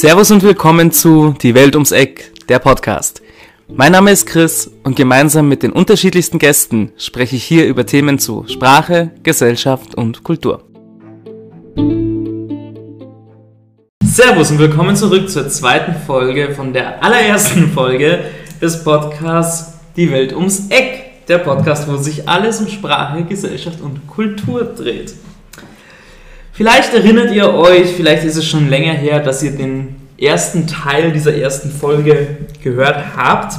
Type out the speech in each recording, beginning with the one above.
Servus und willkommen zu Die Welt ums Eck, der Podcast. Mein Name ist Chris und gemeinsam mit den unterschiedlichsten Gästen spreche ich hier über Themen zu Sprache, Gesellschaft und Kultur. Servus und willkommen zurück zur zweiten Folge von der allerersten Folge des Podcasts Die Welt ums Eck. Der Podcast, wo sich alles um Sprache, Gesellschaft und Kultur dreht. Vielleicht erinnert ihr euch, vielleicht ist es schon länger her, dass ihr den ersten Teil dieser ersten Folge gehört habt.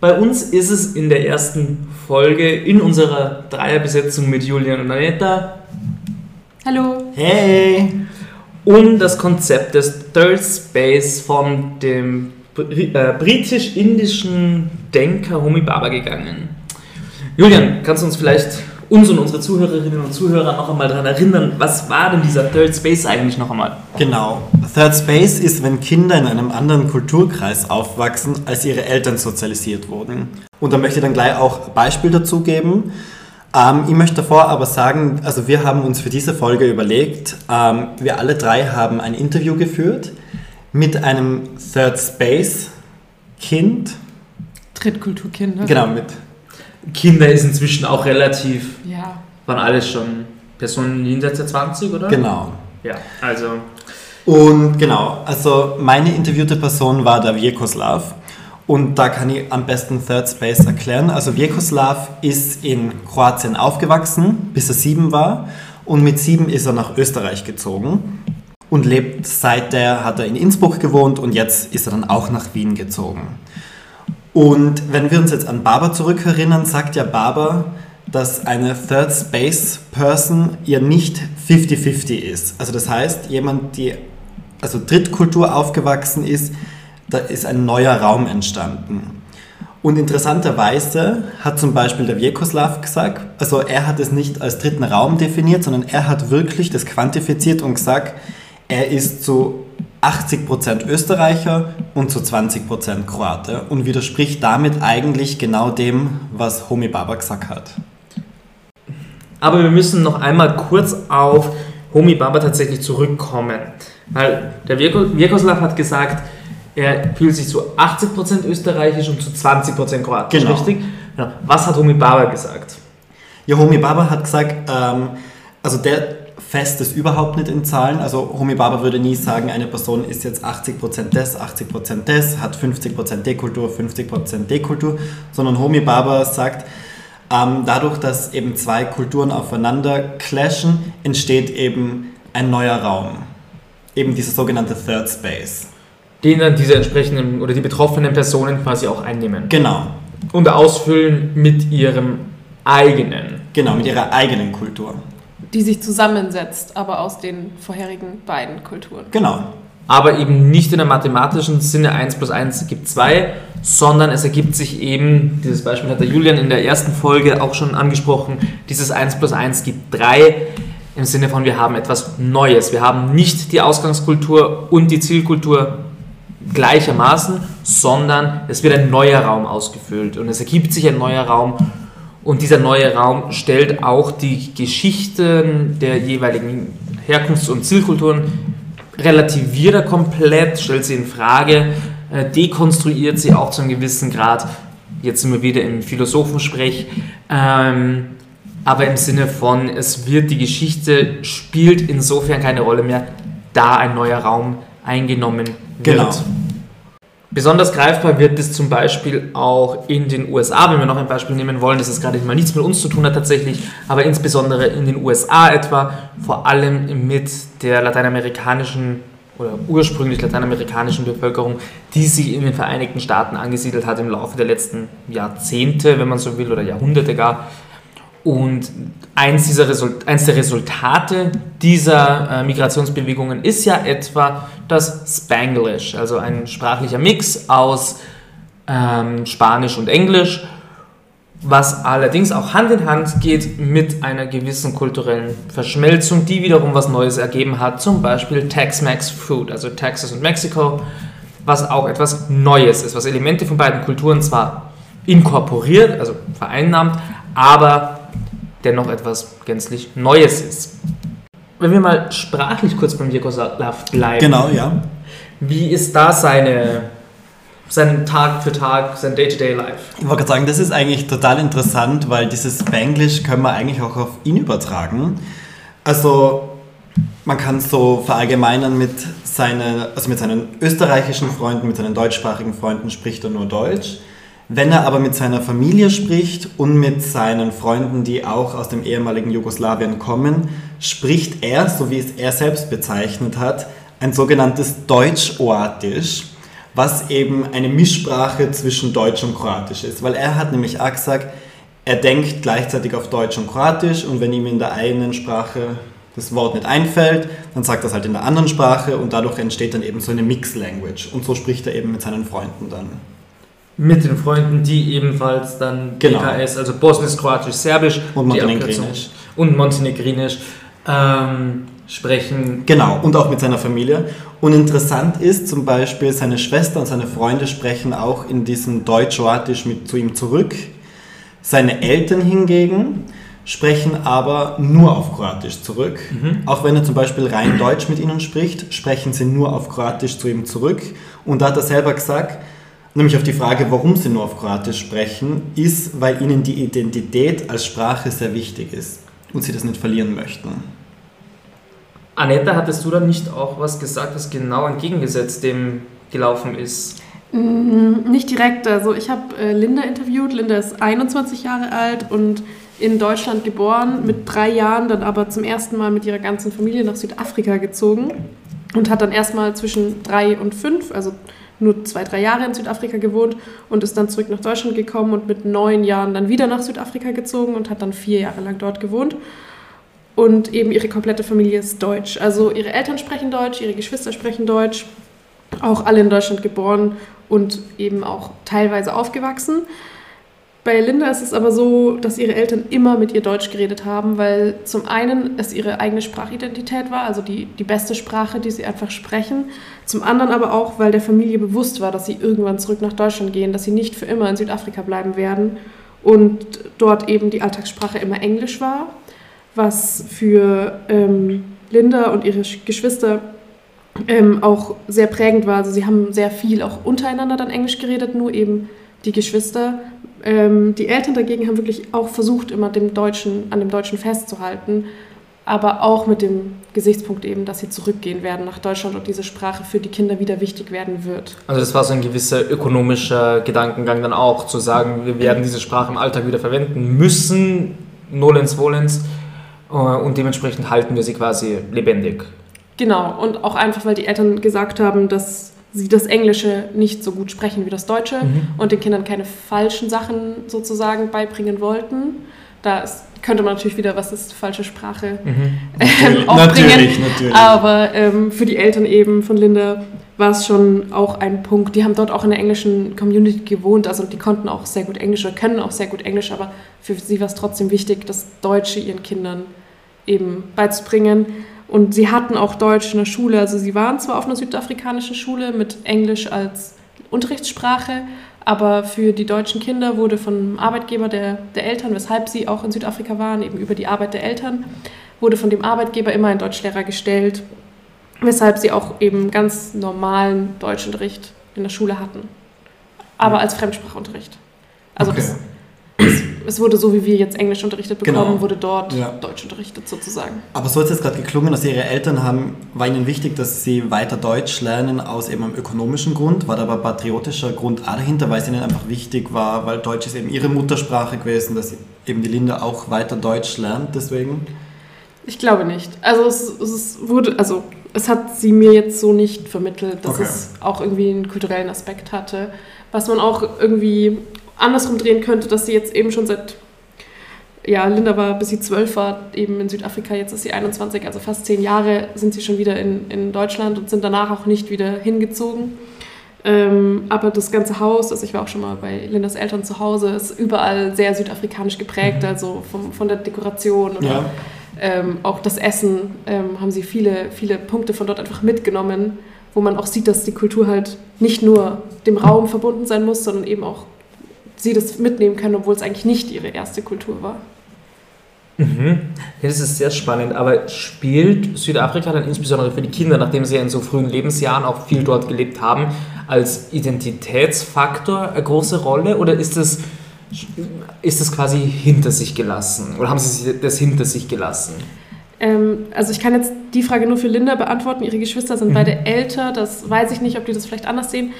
Bei uns ist es in der ersten Folge in unserer Dreierbesetzung mit Julian und Anetta. Hallo. Hey! Um das Konzept des Third Space von dem äh, britisch-indischen Denker Homi Baba gegangen. Julian, kannst du uns vielleicht uns und unsere Zuhörerinnen und Zuhörer noch einmal daran erinnern, was war denn dieser Third Space eigentlich noch einmal? Genau. Third Space ist, wenn Kinder in einem anderen Kulturkreis aufwachsen, als ihre Eltern sozialisiert wurden. Und da möchte ich dann gleich auch ein Beispiel dazu geben. Ähm, ich möchte davor aber sagen, also wir haben uns für diese Folge überlegt, ähm, wir alle drei haben ein Interview geführt mit einem Third Space Kind. Drittkulturkinder. Genau, mit Kinder ist inzwischen auch relativ, Ja. waren alles schon Personen jenseits der 20, oder? Genau. Ja, also Und genau, also meine interviewte Person war der Vjekoslav. Und da kann ich am besten Third Space erklären. Also Vjekoslav ist in Kroatien aufgewachsen, bis er sieben war. Und mit sieben ist er nach Österreich gezogen und lebt seither, hat er in Innsbruck gewohnt und jetzt ist er dann auch nach Wien gezogen. Und wenn wir uns jetzt an Barber zurückerinnern, sagt ja Barber, dass eine Third Space Person ja nicht 50-50 ist. Also das heißt, jemand, die also Drittkultur aufgewachsen ist, da ist ein neuer Raum entstanden. Und interessanterweise hat zum Beispiel der Vjekoslav gesagt, also er hat es nicht als dritten Raum definiert, sondern er hat wirklich das quantifiziert und gesagt, er ist zu 80% Österreicher und zu 20% Kroate und widerspricht damit eigentlich genau dem, was Homi Baba gesagt hat. Aber wir müssen noch einmal kurz auf Homi Baba tatsächlich zurückkommen. Weil der Virko- Vjekoslav hat gesagt, er fühlt sich zu 80% österreichisch und zu 20% kroatisch, Genau. richtig? Genau. Was hat Homi Baba gesagt? Ja, Homi Baba hat gesagt, ähm, also der fest es überhaupt nicht in Zahlen. Also Homi Baba würde nie sagen, eine Person ist jetzt 80% des, 80% des, hat 50% Dekultur, 50% Dekultur, sondern Homi Baba sagt, ähm, dadurch, dass eben zwei Kulturen aufeinander clashen, entsteht eben ein neuer Raum. Eben dieser sogenannte Third Space. Den dann diese entsprechenden oder die betroffenen Personen quasi auch einnehmen. Genau, Und ausfüllen mit ihrem eigenen. genau, mit ihrer eigenen Kultur. Die sich zusammensetzt, aber aus den vorherigen beiden Kulturen. Genau, aber eben nicht in einem mathematischen Sinne 1 plus 1 gibt 2, sondern es ergibt sich eben, dieses Beispiel hat der Julian in der ersten Folge auch schon angesprochen, dieses 1 plus 1 gibt 3 im Sinne von wir haben etwas Neues. Wir haben nicht die Ausgangskultur und die Zielkultur gleichermaßen, sondern es wird ein neuer Raum ausgefüllt und es ergibt sich ein neuer Raum und dieser neue Raum stellt auch die Geschichten der jeweiligen Herkunfts- und Zielkulturen relativiert er komplett, stellt sie in Frage, äh, dekonstruiert sie auch zu einem gewissen Grad. Jetzt sind wir wieder im Philosophensprech. Ähm, aber im Sinne von, es wird die Geschichte spielt insofern keine Rolle mehr, da ein neuer Raum eingenommen wird. Genau. Besonders greifbar wird es zum Beispiel auch in den USA, wenn wir noch ein Beispiel nehmen wollen, das ist gerade mal nichts mit uns zu tun hat tatsächlich, aber insbesondere in den USA etwa, vor allem mit der lateinamerikanischen oder ursprünglich lateinamerikanischen Bevölkerung, die sich in den Vereinigten Staaten angesiedelt hat im Laufe der letzten Jahrzehnte, wenn man so will, oder Jahrhunderte gar. Und eins, dieser Result eins der Resultate dieser äh, Migrationsbewegungen ist ja etwa das Spanglish, also ein sprachlicher Mix aus ähm, Spanisch und Englisch, was allerdings auch Hand in Hand geht mit einer gewissen kulturellen Verschmelzung, die wiederum was Neues ergeben hat, zum Beispiel Tex-Mex Food, also Texas und Mexiko, was auch etwas Neues ist, was Elemente von beiden Kulturen zwar inkorporiert, also vereinnahmt, aber dennoch etwas gänzlich Neues ist. Wenn wir mal sprachlich kurz beim Vjekoslav bleiben. Genau, ja. Wie ist da seine, sein Tag für Tag, sein Day-to-Day-Life? Ich wollte gerade sagen, das ist eigentlich total interessant, weil dieses Spanglish können wir eigentlich auch auf ihn übertragen. Also man kann so verallgemeinern mit, seine, also mit seinen österreichischen Freunden, mit seinen deutschsprachigen Freunden spricht er nur Deutsch. Wenn er aber mit seiner Familie spricht und mit seinen Freunden, die auch aus dem ehemaligen Jugoslawien kommen, spricht er, so wie es er selbst bezeichnet hat, ein sogenanntes Deutsch-Oatisch, was eben eine Mischsprache zwischen Deutsch und Kroatisch ist. Weil er hat nämlich auch gesagt, er denkt gleichzeitig auf Deutsch und Kroatisch und wenn ihm in der einen Sprache das Wort nicht einfällt, dann sagt er es halt in der anderen Sprache und dadurch entsteht dann eben so eine Mix-Language. Und so spricht er eben mit seinen Freunden dann. Mit den Freunden, die ebenfalls dann Genau. BKS, also Bosnisch, Kroatisch, Serbisch Und Montenegrinisch. Und Montenegrinisch ähm, sprechen. Genau, und auch mit seiner Familie. Und interessant ist zum Beispiel, seine Schwester und seine Freunde sprechen auch in diesem Deutsch-Kroatisch mit zu ihm zurück. Seine Eltern hingegen sprechen aber nur auf Kroatisch zurück. Auch wenn er zum Beispiel rein Deutsch mit ihnen spricht, sprechen sie nur auf Kroatisch zu ihm zurück. Und da hat er selber gesagt, nämlich auf die Frage, warum sie nur auf Kroatisch sprechen, ist, weil ihnen die Identität als Sprache sehr wichtig ist und sie das nicht verlieren möchten. Anetta, hattest du da nicht auch was gesagt, das genau entgegengesetzt dem gelaufen ist? Mm, Nicht direkt. Also ich habe äh, Linda interviewt. Linda ist 21 Jahre alt und in Deutschland geboren, mit drei Jahren dann aber zum ersten Mal mit ihrer ganzen Familie nach Südafrika gezogen und hat dann erstmal zwischen drei und fünf, also nur zwei, drei Jahre in Südafrika gewohnt und ist dann zurück nach Deutschland gekommen und mit neun Jahren dann wieder nach Südafrika gezogen und hat dann vier Jahre lang dort gewohnt. Und eben ihre komplette Familie ist deutsch. Also ihre Eltern sprechen Deutsch, ihre Geschwister sprechen Deutsch, auch alle in Deutschland geboren und eben auch teilweise aufgewachsen. Bei Linda ist es aber so, dass ihre Eltern immer mit ihr Deutsch geredet haben, weil zum einen es ihre eigene Sprachidentität war, also die, die beste Sprache, die sie einfach sprechen. Zum anderen aber auch, weil der Familie bewusst war, dass sie irgendwann zurück nach Deutschland gehen, dass sie nicht für immer in Südafrika bleiben werden und dort eben die Alltagssprache immer Englisch war, was für ähm, Linda und ihre Sch- Geschwister ähm, auch sehr prägend war. Also sie haben sehr viel auch untereinander dann Englisch geredet, nur eben die Geschwister. Ähm, die Eltern dagegen haben wirklich auch versucht, immer dem Deutschen, an dem Deutschen festzuhalten, aber auch mit dem Gesichtspunkt eben, dass sie zurückgehen werden nach Deutschland und diese Sprache für die Kinder wieder wichtig werden wird. Also das war so ein gewisser ökonomischer Gedankengang dann auch, zu sagen, wir werden diese Sprache im Alltag wieder verwenden müssen, nolens volens, äh, und dementsprechend halten wir sie quasi lebendig. Genau, und auch einfach, weil die Eltern gesagt haben, dass sie das Englische nicht so gut sprechen wie das Deutsche und den Kindern keine falschen Sachen sozusagen beibringen wollten. Da ist, könnte man natürlich wieder, was ist falsche Sprache, ähm, aufbringen. Natürlich, natürlich. Aber ähm, für die Eltern eben von Linda war es schon auch ein Punkt. Die haben dort auch in der englischen Community gewohnt, also die konnten auch sehr gut Englisch oder können auch sehr gut Englisch, aber für sie war es trotzdem wichtig, das Deutsche ihren Kindern eben beizubringen. Und sie hatten auch Deutsch in der Schule, also sie waren zwar auf einer südafrikanischen Schule mit Englisch als Unterrichtssprache, aber für die deutschen Kinder wurde vom Arbeitgeber der, der Eltern, weshalb sie auch in Südafrika waren, eben über die Arbeit der Eltern, wurde von dem Arbeitgeber immer ein Deutschlehrer gestellt, weshalb sie auch eben ganz normalen Deutschunterricht in der Schule hatten. Aber als Fremdsprachunterricht. Also Okay. das, es, es wurde so, wie wir jetzt Englisch unterrichtet bekommen, Genau. wurde dort Ja. Deutsch unterrichtet sozusagen. Aber so hat es jetzt gerade geklungen, dass Ihre Eltern haben, war Ihnen wichtig, dass Sie weiter Deutsch lernen aus eben einem ökonomischen Grund, war da aber patriotischer Grund auch dahinter, weil es Ihnen einfach wichtig war, weil Deutsch ist eben Ihre Muttersprache gewesen, dass eben die Linda auch weiter Deutsch lernt, deswegen? Ich glaube nicht. Also es, es wurde, also es hat sie mir jetzt so nicht vermittelt, dass Okay. es auch irgendwie einen kulturellen Aspekt hatte. Was man auch irgendwie andersrum drehen könnte, dass sie jetzt eben schon seit, ja, Linda war, bis sie zwölf war, eben in Südafrika, jetzt ist sie 21, also fast zehn Jahre sind sie schon wieder in, in Deutschland und sind danach auch nicht wieder hingezogen. Ähm, aber das ganze Haus, also ich war auch schon mal bei Lindas Eltern zu Hause, ist überall sehr südafrikanisch geprägt, also vom, von der Dekoration oder Ja. ähm, auch das Essen ähm, haben sie viele, viele Punkte von dort einfach mitgenommen, wo man auch sieht, dass die Kultur halt nicht nur dem Raum verbunden sein muss, sondern eben auch sie das mitnehmen können, obwohl es eigentlich nicht ihre erste Kultur war. Mhm. Ja, das ist sehr spannend. Aber spielt Südafrika dann insbesondere für die Kinder, nachdem sie ja in so frühen Lebensjahren auch viel dort gelebt haben, als Identitätsfaktor eine große Rolle oder ist das, ist das quasi hinter sich gelassen? Oder haben Sie das hinter sich gelassen? Ähm, also ich kann jetzt die Frage nur für Linda beantworten. Ihre Geschwister sind mhm. beide älter. Das weiß ich nicht, ob die das vielleicht anders sehen.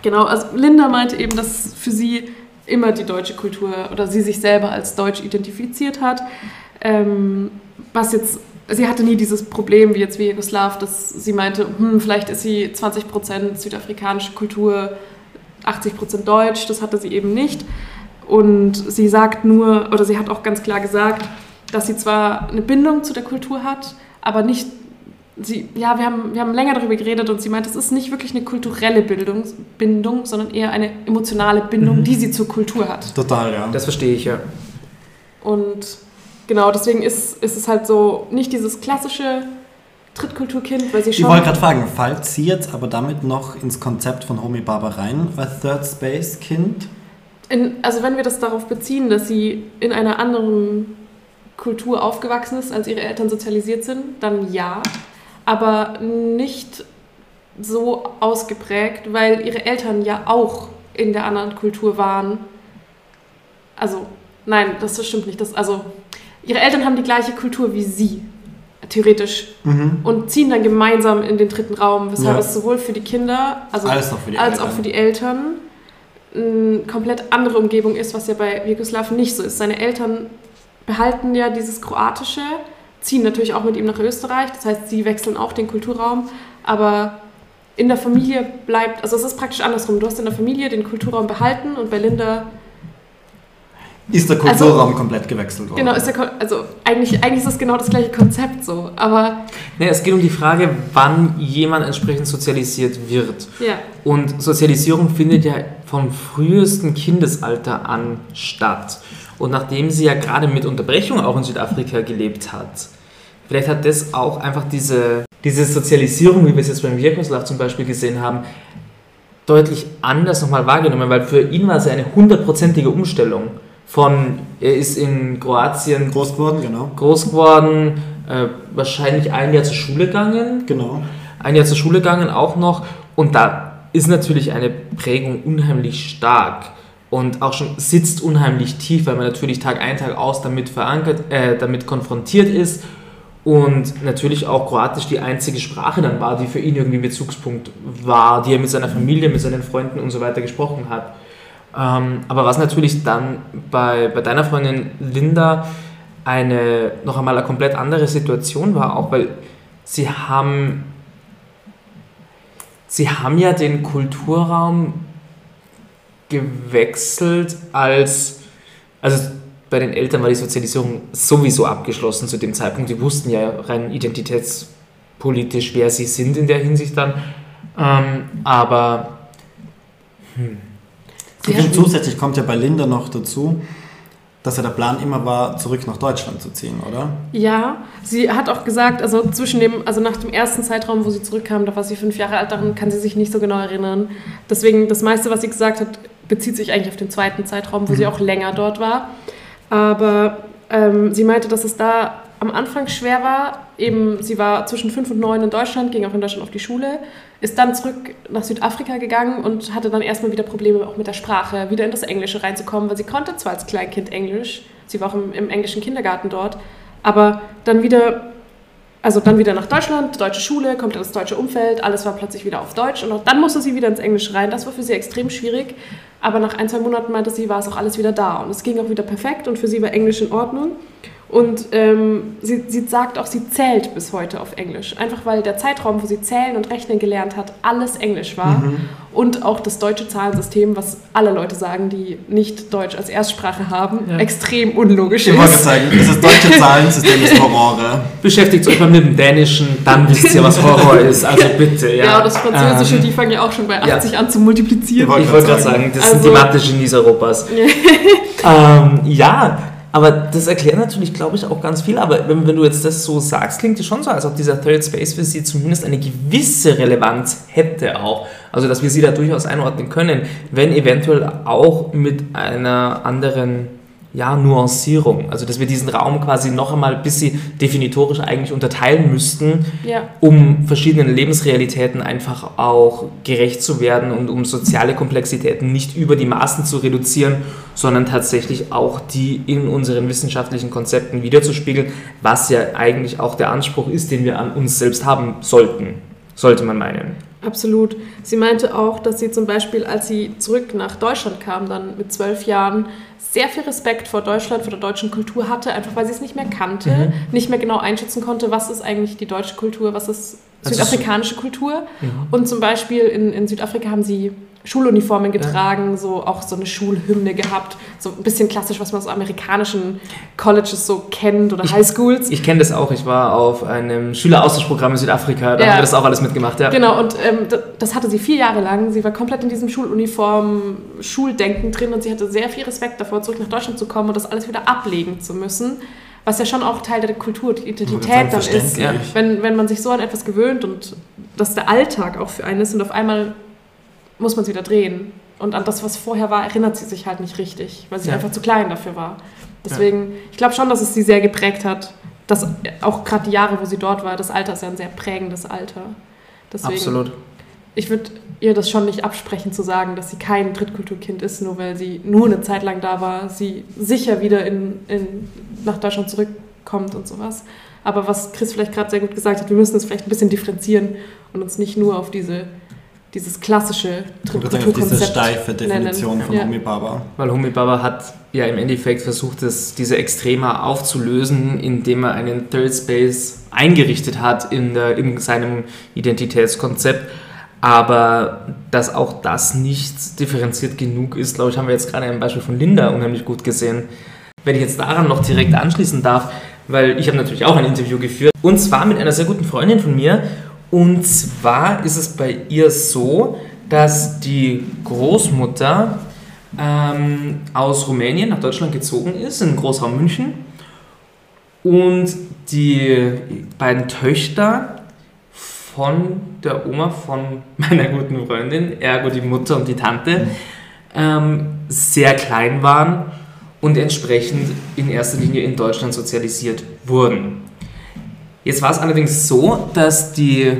Genau, also Linda meinte eben, dass für sie immer die deutsche Kultur oder sie sich selber als deutsch identifiziert hat. Ähm, was jetzt, sie hatte nie dieses Problem wie jetzt wie Jugoslav, dass sie meinte, hm, vielleicht ist sie 20% südafrikanische Kultur, 80% deutsch, das hatte sie eben nicht. Und sie sagt nur, oder sie hat auch ganz klar gesagt, dass sie zwar eine Bindung zu der Kultur hat, aber nicht sie, ja, wir haben, wir haben länger darüber geredet und sie meint, es ist nicht wirklich eine kulturelle Bildung, Bindung, sondern eher eine emotionale Bindung, mhm. die sie zur Kultur hat. Total, ja. Das verstehe ich, ja. Und genau, deswegen ist, ist es halt so nicht dieses klassische Trittkulturkind, weil sie schon... Ich wollte gerade fragen, fällt sie jetzt aber damit noch ins Konzept von Homi Baba rein als Third Space Kind? In, also wenn wir das darauf beziehen, dass sie in einer anderen Kultur aufgewachsen ist, als ihre Eltern sozialisiert sind, dann ja aber nicht so ausgeprägt, weil ihre Eltern ja auch in der anderen Kultur waren. Also, nein, das stimmt nicht. Das, also, ihre Eltern haben die gleiche Kultur wie sie, theoretisch, mhm. und ziehen dann gemeinsam in den dritten Raum, weshalb ja. es sowohl für die Kinder also als, als auch für die Eltern eine komplett andere Umgebung ist, was ja bei Jugoslav nicht so ist. Seine Eltern behalten ja dieses Kroatische, ziehen natürlich auch mit ihm nach Österreich. Das heißt, sie wechseln auch den Kulturraum. Aber in der Familie bleibt, also es ist praktisch andersrum. Du hast in der Familie den Kulturraum behalten und bei Linda ist der Kulturraum also, komplett gewechselt worden. Genau, ist der, also eigentlich, eigentlich ist es genau das gleiche Konzept so, aber... Nee, es geht um die Frage, wann jemand entsprechend sozialisiert wird. Ja. Und Sozialisierung findet ja vom frühesten Kindesalter an statt. Und nachdem sie ja gerade mit Unterbrechung auch in Südafrika gelebt hat, vielleicht hat das auch einfach diese, diese Sozialisierung, wie wir es jetzt beim Wirkoslav zum Beispiel gesehen haben, deutlich anders nochmal wahrgenommen, weil für ihn war es ja eine hundertprozentige Umstellung. Von, er ist in Kroatien groß geworden, genau. Groß geworden, äh, wahrscheinlich ein Jahr zur Schule gegangen. Genau. Ein Jahr zur Schule gegangen auch noch. Und da ist natürlich eine Prägung unheimlich stark und auch schon sitzt unheimlich tief, weil man natürlich Tag ein, Tag aus damit verankert, äh, damit konfrontiert ist und natürlich auch Kroatisch die einzige Sprache dann war, die für ihn irgendwie Bezugspunkt war, die er mit seiner Familie, mit seinen Freunden und so weiter gesprochen hat. Ähm, aber was natürlich dann bei, bei deiner Freundin Linda eine noch einmal eine komplett andere Situation war, auch weil sie haben sie haben ja den Kulturraum gewechselt als, also bei den Eltern war die Sozialisierung sowieso abgeschlossen zu dem Zeitpunkt. Die wussten ja rein identitätspolitisch, wer sie sind in der Hinsicht dann. Ähm, aber hm. Ich finde, zusätzlich kommt ja bei Linda noch dazu, dass ja der Plan immer war, zurück nach Deutschland zu ziehen, oder? Ja, sie hat auch gesagt, also zwischen dem, also nach dem ersten Zeitraum, wo sie zurückkam, da war sie fünf Jahre alt, daran kann sie sich nicht so genau erinnern. Deswegen, das meiste, was sie gesagt hat, bezieht sich eigentlich auf den zweiten Zeitraum, wo mhm. sie auch länger dort war. Aber ähm, sie meinte, dass es da am Anfang schwer war. Eben, sie war zwischen fünf und neun in Deutschland, ging auch in Deutschland auf die Schule, ist dann zurück nach Südafrika gegangen und hatte dann erstmal wieder Probleme auch mit der Sprache, wieder in das Englische reinzukommen, weil sie konnte zwar als Kleinkind Englisch, sie war auch im, im englischen Kindergarten dort, aber dann wieder also dann wieder nach Deutschland, deutsche Schule, kommt in das deutsche Umfeld, alles war plötzlich wieder auf Deutsch und auch dann musste sie wieder ins Englische rein. Das war für sie extrem schwierig, aber nach ein, zwei Monaten meinte sie, war es auch alles wieder da und es ging auch wieder perfekt und für sie war Englisch in Ordnung. Und ähm, sie, sie sagt auch, sie zählt bis heute auf Englisch. Einfach weil der Zeitraum, wo sie zählen und rechnen gelernt hat, alles Englisch war. Mhm. Und auch das deutsche Zahlensystem, was alle Leute sagen, die nicht Deutsch als Erstsprache haben, ja. extrem unlogisch ich ist. Ich wollte sagen, das deutsche Zahlensystem ist Horror. Beschäftigt euch mal mit dem Dänischen, dann wisst ihr, was Horror ist. Also bitte. Ja, ja das Französische, ähm, die fangen ja auch schon bei 80 ja. an zu multiplizieren. Ich wollte gerade sagen, das also, sind die Mathe-Genies Europas. ähm, ja, aber das erklärt natürlich, glaube ich, auch ganz viel. Aber wenn, wenn, du jetzt das so sagst, klingt es schon so, als ob dieser Third Space für sie zumindest eine gewisse Relevanz hätte auch. Also, dass wir sie da durchaus einordnen können, wenn eventuell auch mit einer anderen ja, Nuancierung. Also, dass wir diesen Raum quasi noch einmal ein bisschen definitorisch eigentlich unterteilen müssten, Ja. um verschiedenen Lebensrealitäten einfach auch gerecht zu werden und um soziale Komplexitäten nicht über die Maßen zu reduzieren, sondern tatsächlich auch die in unseren wissenschaftlichen Konzepten wiederzuspiegeln, was ja eigentlich auch der Anspruch ist, den wir an uns selbst haben sollten, sollte man meinen. Absolut. Sie meinte auch, dass sie zum Beispiel, als sie zurück nach Deutschland kam, dann mit zwölf Jahren, sehr viel Respekt vor Deutschland, vor der deutschen Kultur hatte, einfach weil sie es nicht mehr kannte, Mhm. nicht mehr genau einschätzen konnte, was ist eigentlich die deutsche Kultur, was ist Also südafrikanische Kultur. Mhm. Und zum Beispiel in, in Südafrika haben sie Schuluniformen getragen, so auch so eine Schulhymne gehabt, so ein bisschen klassisch, was man aus amerikanischen Colleges so kennt oder Ich- Highschools. Ich kenne das auch, ich war auf einem Schüleraustauschprogramm in Südafrika, da Ja. haben wir das auch alles mitgemacht. Ja. Genau, und ähm, d- das hatte sie vier Jahre lang. Sie war komplett in diesem Schuluniform, Schuldenken drin und sie hatte sehr viel Respekt davor, zurück nach Deutschland zu kommen und das alles wieder ablegen zu müssen. Was ja schon auch Teil der Kultur, die Identität dann ist. Ja. Wenn, wenn man sich so an etwas gewöhnt und das der Alltag auch für einen ist und auf einmal muss man es wieder drehen. Und an das, was vorher war, erinnert sie sich halt nicht richtig, weil sie Ja. einfach zu klein dafür war. Deswegen, ich glaube schon, dass es sie sehr geprägt hat. Dass auch gerade die Jahre, wo sie dort war, das Alter ist ja ein sehr prägendes Alter. Deswegen, Absolut. Ich würde ihr das schon nicht absprechen zu sagen, dass sie kein Drittkulturkind ist, nur weil sie nur eine Zeit lang da war, sie sicher wieder in, in, nach Deutschland zurückkommt und sowas. Aber was Chris vielleicht gerade sehr gut gesagt hat, wir müssen es vielleicht ein bisschen differenzieren und uns nicht nur auf diese, dieses klassische auf diese Drittkulturkonzept steife Definition nennen. von Ja. Omi Baba. Weil Homi Baba hat ja im Endeffekt versucht, das, diese Extrema aufzulösen, indem er einen Third Space eingerichtet hat in, der, in seinem Identitätskonzept. Aber dass auch das nicht differenziert genug ist, glaube ich, haben wir jetzt gerade ein Beispiel von Linda unheimlich gut gesehen. Wenn ich jetzt daran noch direkt anschließen darf, weil ich habe natürlich auch ein Interview geführt, und zwar mit einer sehr guten Freundin von mir. Und zwar ist es bei ihr so, dass die Großmutter ähm, aus Rumänien nach Deutschland gezogen ist, in den Großraum München. Und die beiden Töchter von der Oma von meiner guten Freundin, ergo die Mutter und die Tante, ähm, sehr klein waren und entsprechend in erster Linie in Deutschland sozialisiert wurden. Jetzt war es allerdings so, dass die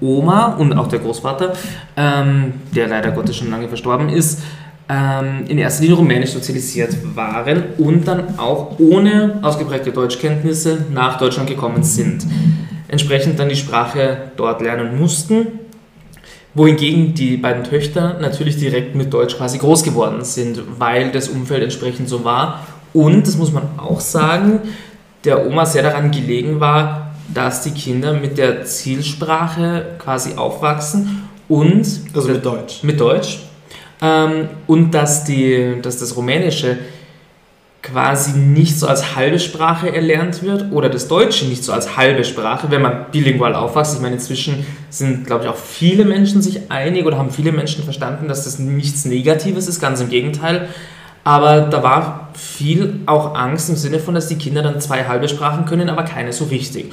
Oma und auch der Großvater, ähm, der leider Gottes schon lange verstorben ist, ähm, in erster Linie rumänisch sozialisiert waren und dann auch ohne ausgeprägte Deutschkenntnisse nach Deutschland gekommen sind. Entsprechend dann die Sprache dort lernen mussten, wohingegen die beiden Töchter natürlich direkt mit Deutsch quasi groß geworden sind, weil das Umfeld entsprechend so war. Und, das muss man auch sagen, der Oma sehr daran gelegen war, dass die Kinder mit der Zielsprache quasi aufwachsen und Also mit Deutsch. mit Deutsch ähm, und dass, die, dass das Rumänische quasi nicht so als halbe Sprache erlernt wird oder das Deutsche nicht so als halbe Sprache, wenn man bilingual aufwächst. Ich meine, inzwischen sind, glaube ich, auch viele Menschen sich einig oder haben viele Menschen verstanden, dass das nichts Negatives ist, ganz im Gegenteil. Aber da war viel auch Angst im Sinne von, dass die Kinder dann zwei halbe Sprachen können, aber keine so richtig.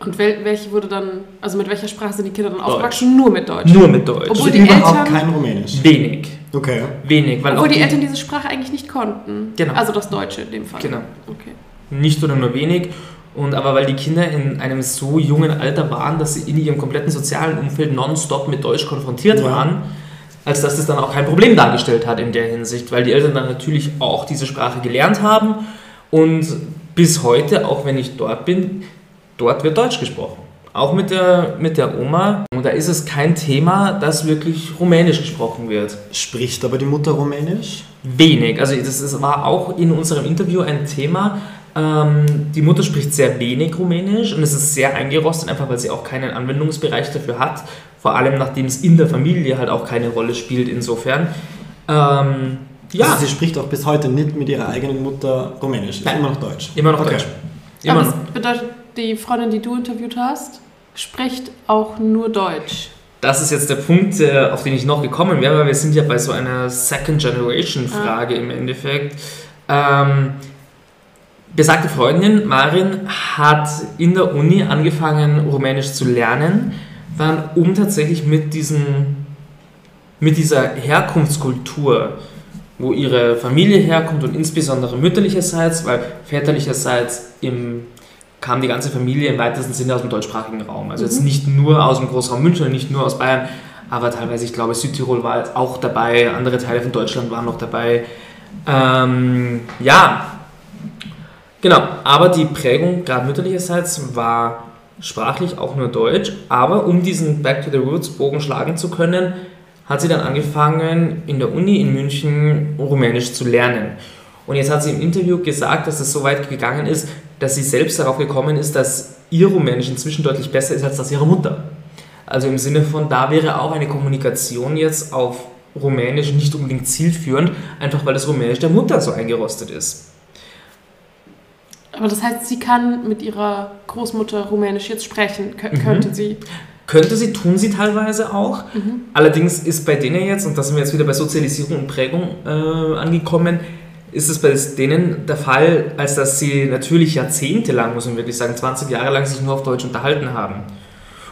Und wel welche wurde dann, also mit welcher Sprache sind die Kinder dann Deutsch. aufgewachsen? Nur mit Deutsch. Nur mit Deutsch. Obwohl Also die überhaupt Eltern- kein Rumänisch. Wenig. Okay. Wenig. Weil Obwohl auch die Eltern diese Sprache eigentlich nicht konnten. Genau. Also das Deutsche in dem Fall. Genau. Okay. nicht oder nur wenig. Und aber weil die Kinder in einem so jungen Alter waren, dass sie in ihrem kompletten sozialen Umfeld nonstop mit Deutsch konfrontiert Ja. waren, als dass das dann auch kein Problem dargestellt hat in der Hinsicht, weil die Eltern dann natürlich auch diese Sprache gelernt haben und bis heute, auch wenn ich dort bin, dort wird Deutsch gesprochen. Auch mit der, mit der Oma. Und da ist es kein Thema, dass wirklich Rumänisch gesprochen wird. Spricht aber die Mutter Rumänisch? Wenig. Also das ist, war auch in unserem Interview ein Thema. Ähm, die Mutter spricht sehr wenig Rumänisch und es ist sehr eingerostet, einfach weil sie auch keinen Anwendungsbereich dafür hat. Vor allem nachdem es in der Familie halt auch keine Rolle spielt insofern. Ähm, ja, Also sie spricht auch bis heute nicht mit ihrer eigenen Mutter Rumänisch. Ist Nein. immer noch Deutsch. immer noch Okay. Deutsch. Immer Aber noch. das bedeutet, die Freundin, die du interviewt hast, spricht auch nur Deutsch. Das ist jetzt der Punkt, äh, auf den ich noch gekommen wäre, weil wir sind ja bei so einer Second-Generation-Frage im Endeffekt. Ähm, besagte Freundin, Marin, hat in der Uni angefangen, Rumänisch zu lernen, dann um tatsächlich mit, diesen, mit dieser Herkunftskultur wo ihre Familie herkommt und insbesondere mütterlicherseits, weil väterlicherseits im, kam die ganze Familie im weitesten Sinne aus dem deutschsprachigen Raum. Also jetzt nicht nur aus dem Großraum München und nicht nur aus Bayern, aber teilweise, ich glaube, Südtirol war jetzt auch dabei, andere Teile von Deutschland waren noch dabei. Ähm, ja, genau, aber die Prägung, gerade mütterlicherseits, war sprachlich auch nur Deutsch, aber um diesen Back to the Roots Bogen schlagen zu können, hat sie dann angefangen, in der Uni in München Rumänisch zu lernen. Und jetzt hat sie im Interview gesagt, dass es so weit gegangen ist, dass sie selbst darauf gekommen ist, dass ihr Rumänisch inzwischen deutlich besser ist als das ihrer Mutter. Also im Sinne von, da wäre auch eine Kommunikation jetzt auf Rumänisch nicht unbedingt zielführend, einfach weil das Rumänisch der Mutter so eingerostet ist. Aber das heißt, sie kann mit ihrer Großmutter Rumänisch jetzt sprechen, Kö könnte sie. Könnte sie, tun sie teilweise auch. Allerdings ist bei denen jetzt, und da sind wir jetzt wieder bei Sozialisierung und Prägung äh, angekommen, ist es bei denen der Fall, als dass sie natürlich jahrzehntelang, muss man wirklich sagen, 20 Jahre lang sich nur auf Deutsch unterhalten haben.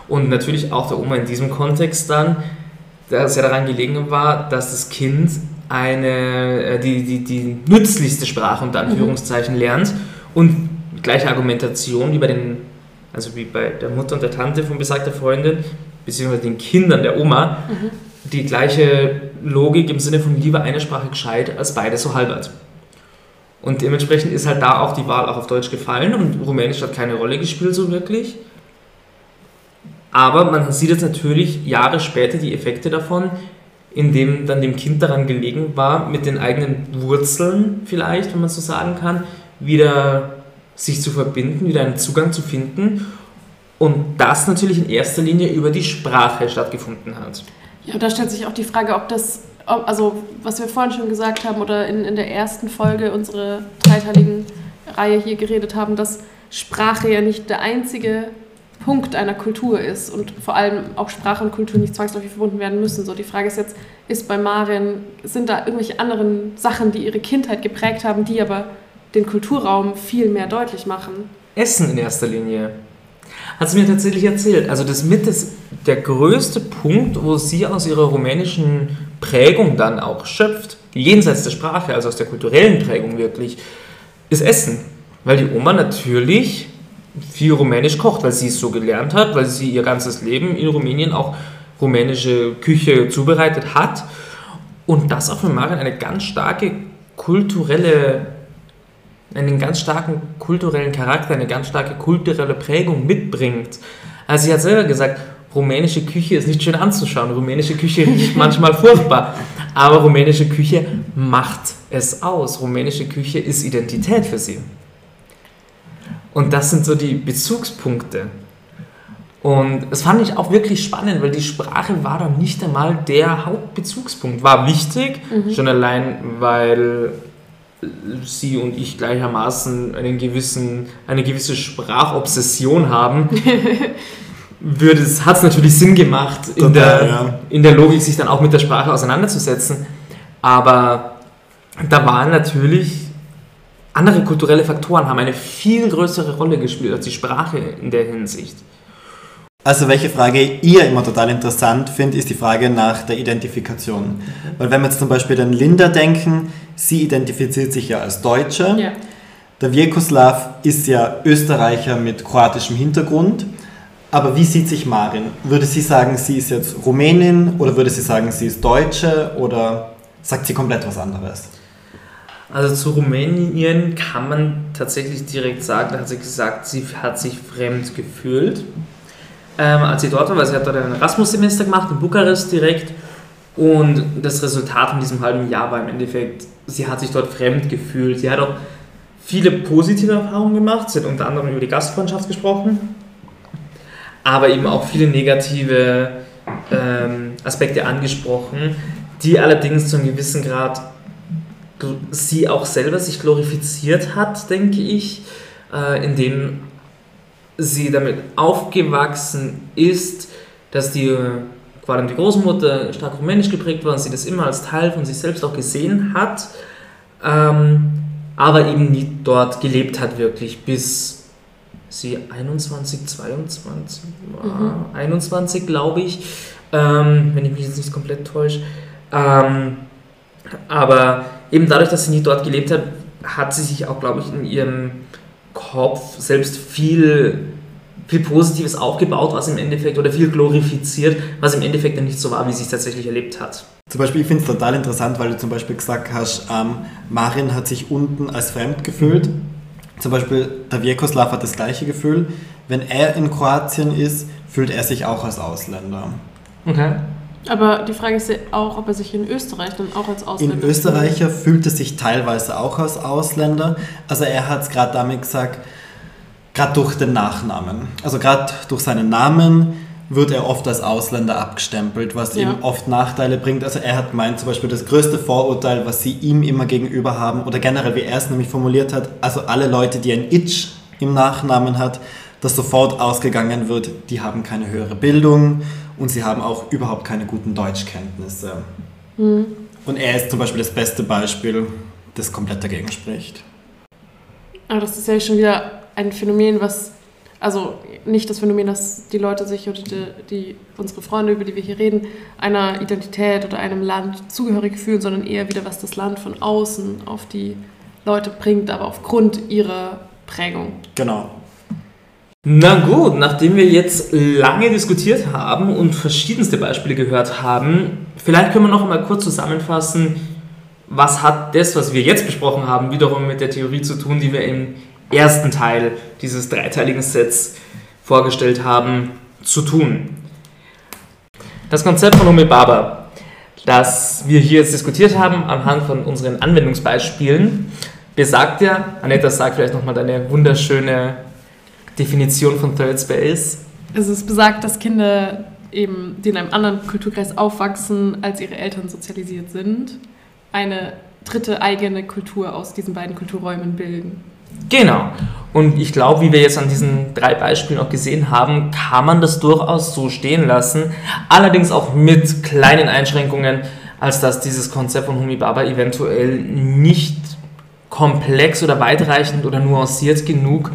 Und natürlich auch der Oma in diesem Kontext dann, dass ja daran gelegen war, dass das Kind eine, äh, die, die, die nützlichste Sprache unter Anführungszeichen lernt und gleiche Argumentation wie bei den, also wie bei der Mutter und der Tante von besagter Freundin, beziehungsweise den Kindern der Oma, die gleiche Logik im Sinne von lieber eine Sprache gescheit als beide so halbert. Und dementsprechend ist halt da auch die Wahl auch auf Deutsch gefallen und Rumänisch hat keine Rolle gespielt so wirklich. Aber man sieht jetzt natürlich Jahre später die Effekte davon, indem dann dem Kind daran gelegen war, mit den eigenen Wurzeln vielleicht, wenn man so sagen kann, wieder sich zu verbinden, wieder einen Zugang zu finden. Und das natürlich in erster Linie über die Sprache stattgefunden hat. Ja, da stellt sich auch die Frage, ob das, also was wir vorhin schon gesagt haben oder in, in der ersten Folge unserer dreiteiligen Reihe hier geredet haben, dass Sprache ja nicht der einzige Punkt einer Kultur ist und vor allem auch Sprache und Kultur nicht zwangsläufig verbunden werden müssen. So die Frage ist jetzt, ist bei Marin, sind da irgendwelche anderen Sachen, die ihre Kindheit geprägt haben, die aber den Kulturraum viel mehr deutlich machen? Essen in erster Linie. Hat sie mir tatsächlich erzählt. Also das mit das, der größte Punkt, wo sie aus ihrer rumänischen Prägung dann auch schöpft, jenseits der Sprache, also aus der kulturellen Prägung wirklich, ist Essen. Weil die Oma natürlich viel rumänisch kocht, weil sie es so gelernt hat, weil sie ihr ganzes Leben in Rumänien auch rumänische Küche zubereitet hat. Und das auch für Marian eine ganz starke kulturelle einen ganz starken kulturellen Charakter, eine ganz starke kulturelle Prägung mitbringt. Also sie hat selber gesagt, rumänische Küche ist nicht schön anzuschauen, rumänische Küche riecht manchmal furchtbar, aber rumänische Küche macht es aus. Rumänische Küche ist Identität für sie. Und das sind so die Bezugspunkte. Und das fand ich auch wirklich spannend, weil die Sprache war dann nicht einmal der Hauptbezugspunkt. War wichtig, schon allein, weil sie und ich gleichermaßen einen gewissen, eine gewisse Sprachobsession haben, würde es, hat es natürlich Sinn gemacht, in, Total, der, ja. in der Logik sich dann auch mit der Sprache auseinanderzusetzen. Aber da waren natürlich andere kulturelle Faktoren, haben eine viel größere Rolle gespielt als die Sprache in der Hinsicht. Also welche Frage ihr immer total interessant findet, ist die Frage nach der Identifikation. Weil wenn wir jetzt zum Beispiel an Linda denken, sie identifiziert sich ja als Deutsche. Ja. Der Vjekoslav ist ja Österreicher mit kroatischem Hintergrund. Aber wie sieht sich Marin? Würde sie sagen, sie ist jetzt Rumänin oder würde sie sagen, sie ist Deutsche oder sagt sie komplett was anderes? Also zu Rumänien kann man tatsächlich direkt sagen, da hat sie gesagt, sie hat sich fremd gefühlt, ähm, als sie dort war, weil sie hat dort ein Erasmus-Semester gemacht in Bukarest direkt und das Resultat von diesem halben Jahr war im Endeffekt, sie hat sich dort fremd gefühlt. Sie hat auch viele positive Erfahrungen gemacht, sie hat unter anderem über die Gastfreundschaft gesprochen, aber eben auch viele negative ähm, Aspekte angesprochen, die allerdings zu einem gewissen Grad sie auch selber sich glorifiziert hat, denke ich, äh, indem sie damit aufgewachsen ist, dass die, vor die Großmutter stark rumänisch geprägt war und sie das immer als Teil von sich selbst auch gesehen hat, ähm, aber eben nie dort gelebt hat wirklich, bis sie 21, 22 war, 21 glaube ich, ähm, wenn ich mich jetzt nicht komplett täusche. Ähm, aber eben dadurch, dass sie nie dort gelebt hat, hat sie sich auch, glaube ich, in ihrem Kopf selbst viel, viel Positives aufgebaut, was im Endeffekt, oder viel glorifiziert, was im Endeffekt dann nicht so war, wie sie es tatsächlich erlebt hat. Zum Beispiel, ich finde es total interessant, weil du zum Beispiel gesagt hast, ähm, Marin hat sich unten als fremd gefühlt. Zum Beispiel, der Vjekoslav hat das gleiche Gefühl. Wenn er in Kroatien ist, fühlt er sich auch als Ausländer. Okay. Aber die Frage ist ja auch, ob er sich in Österreich dann auch als Ausländer In Österreich fühlt er sich teilweise auch als Ausländer. Also er hat es gerade damit gesagt, gerade durch den Nachnamen. Also gerade durch seinen Namen wird er oft als Ausländer abgestempelt, was Ja. ihm oft Nachteile bringt. Also er hat meint zum Beispiel das größte Vorurteil, was sie ihm immer gegenüber haben, oder generell wie er es nämlich formuliert hat, also alle Leute, die ein Itch im Nachnamen hat, das sofort ausgegangen wird, die haben keine höhere Bildung und sie haben auch überhaupt keine guten Deutschkenntnisse. Und er ist zum Beispiel das beste Beispiel, das komplett dagegen spricht. Aber das ist ja schon wieder ein Phänomen, was, also nicht das Phänomen, dass die Leute sich oder die, die, unsere Freunde, über die wir hier reden, einer Identität oder einem Land zugehörig fühlen, sondern eher wieder, was das Land von außen auf die Leute bringt, aber aufgrund ihrer Prägung. Genau. Na gut, nachdem wir jetzt lange diskutiert haben und verschiedenste Beispiele gehört haben, vielleicht können wir noch einmal kurz zusammenfassen, was hat das, was wir jetzt besprochen haben, wiederum mit der Theorie zu tun, die wir im ersten Teil dieses dreiteiligen Sets vorgestellt haben, zu tun. Das Konzept von Homi Baba, das wir hier jetzt diskutiert haben, anhand von unseren Anwendungsbeispielen, besagt ja, Anetta, sag vielleicht nochmal deine wunderschöne Definition von Third Space. Also es besagt, dass Kinder eben, die in einem anderen Kulturkreis aufwachsen, als ihre Eltern sozialisiert sind, eine dritte eigene Kultur aus diesen beiden Kulturräumen bilden. Genau. Und ich glaube, wie wir jetzt an diesen drei Beispielen auch gesehen haben, kann man das durchaus so stehen lassen. Allerdings auch mit kleinen Einschränkungen, als dass dieses Konzept von Humibaba eventuell nicht komplex oder weitreichend oder nuanciert genug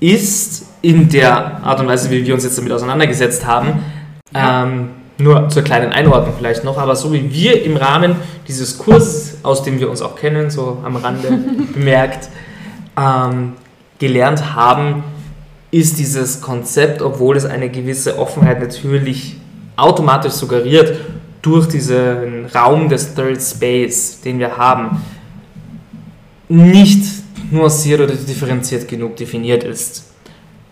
ist in der Art und Weise, wie wir uns jetzt damit auseinandergesetzt haben. Ähm, nur zur kleinen Einordnung vielleicht noch, aber so wie wir im Rahmen dieses Kurses, aus dem wir uns auch kennen, so am Rande bemerkt, ähm, gelernt haben, ist dieses Konzept, obwohl es eine gewisse Offenheit natürlich automatisch suggeriert, durch diesen Raum des Third Space, den wir haben, nicht nuanciert oder differenziert genug definiert ist.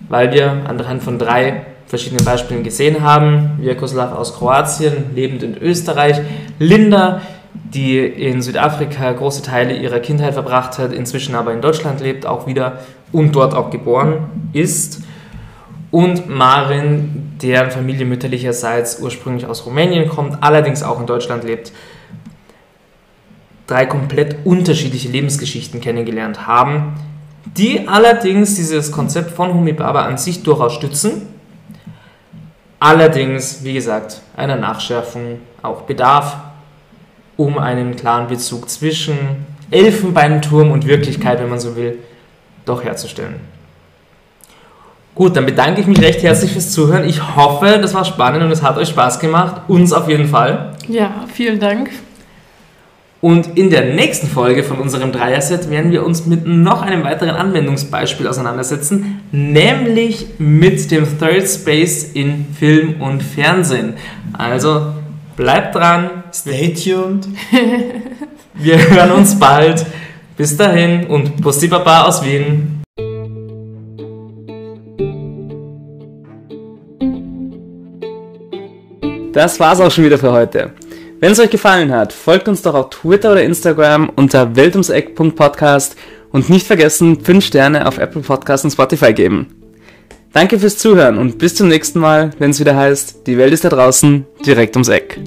Weil wir anhand von drei verschiedenen Beispielen gesehen haben, Vjekoslav aus Kroatien, lebend in Österreich, Linda, die in Südafrika große Teile ihrer Kindheit verbracht hat, inzwischen aber in Deutschland lebt, auch wieder und dort auch geboren ist. Und Marin, deren Familie mütterlicherseits ursprünglich aus Rumänien kommt, allerdings auch in Deutschland lebt, drei komplett unterschiedliche Lebensgeschichten kennengelernt haben, die allerdings dieses Konzept von Humibaba an sich durchaus stützen, allerdings, wie gesagt, einer Nachschärfung auch bedarf, um einen klaren Bezug zwischen Elfenbeinturm und Wirklichkeit, wenn man so will, doch herzustellen. Gut, dann bedanke ich mich recht herzlich fürs Zuhören. Ich hoffe, das war spannend und es hat euch Spaß gemacht. Uns auf jeden Fall. Ja, vielen Dank. Und in der nächsten Folge von unserem Dreier-Set werden wir uns mit noch einem weiteren Anwendungsbeispiel auseinandersetzen, nämlich mit dem Third Space in Film und Fernsehen. Also bleibt dran, Stay tuned. wir hören uns bald. Bis dahin und Pussy Baba aus Wien. Das war's auch schon wieder für heute. Wenn es euch gefallen hat, folgt uns doch auf Twitter oder Instagram unter weltumseck.podcast und nicht vergessen, 5 Sterne auf Apple Podcasts und Spotify geben. Danke fürs Zuhören und bis zum nächsten Mal, wenn es wieder heißt, die Welt ist da draußen, direkt ums Eck.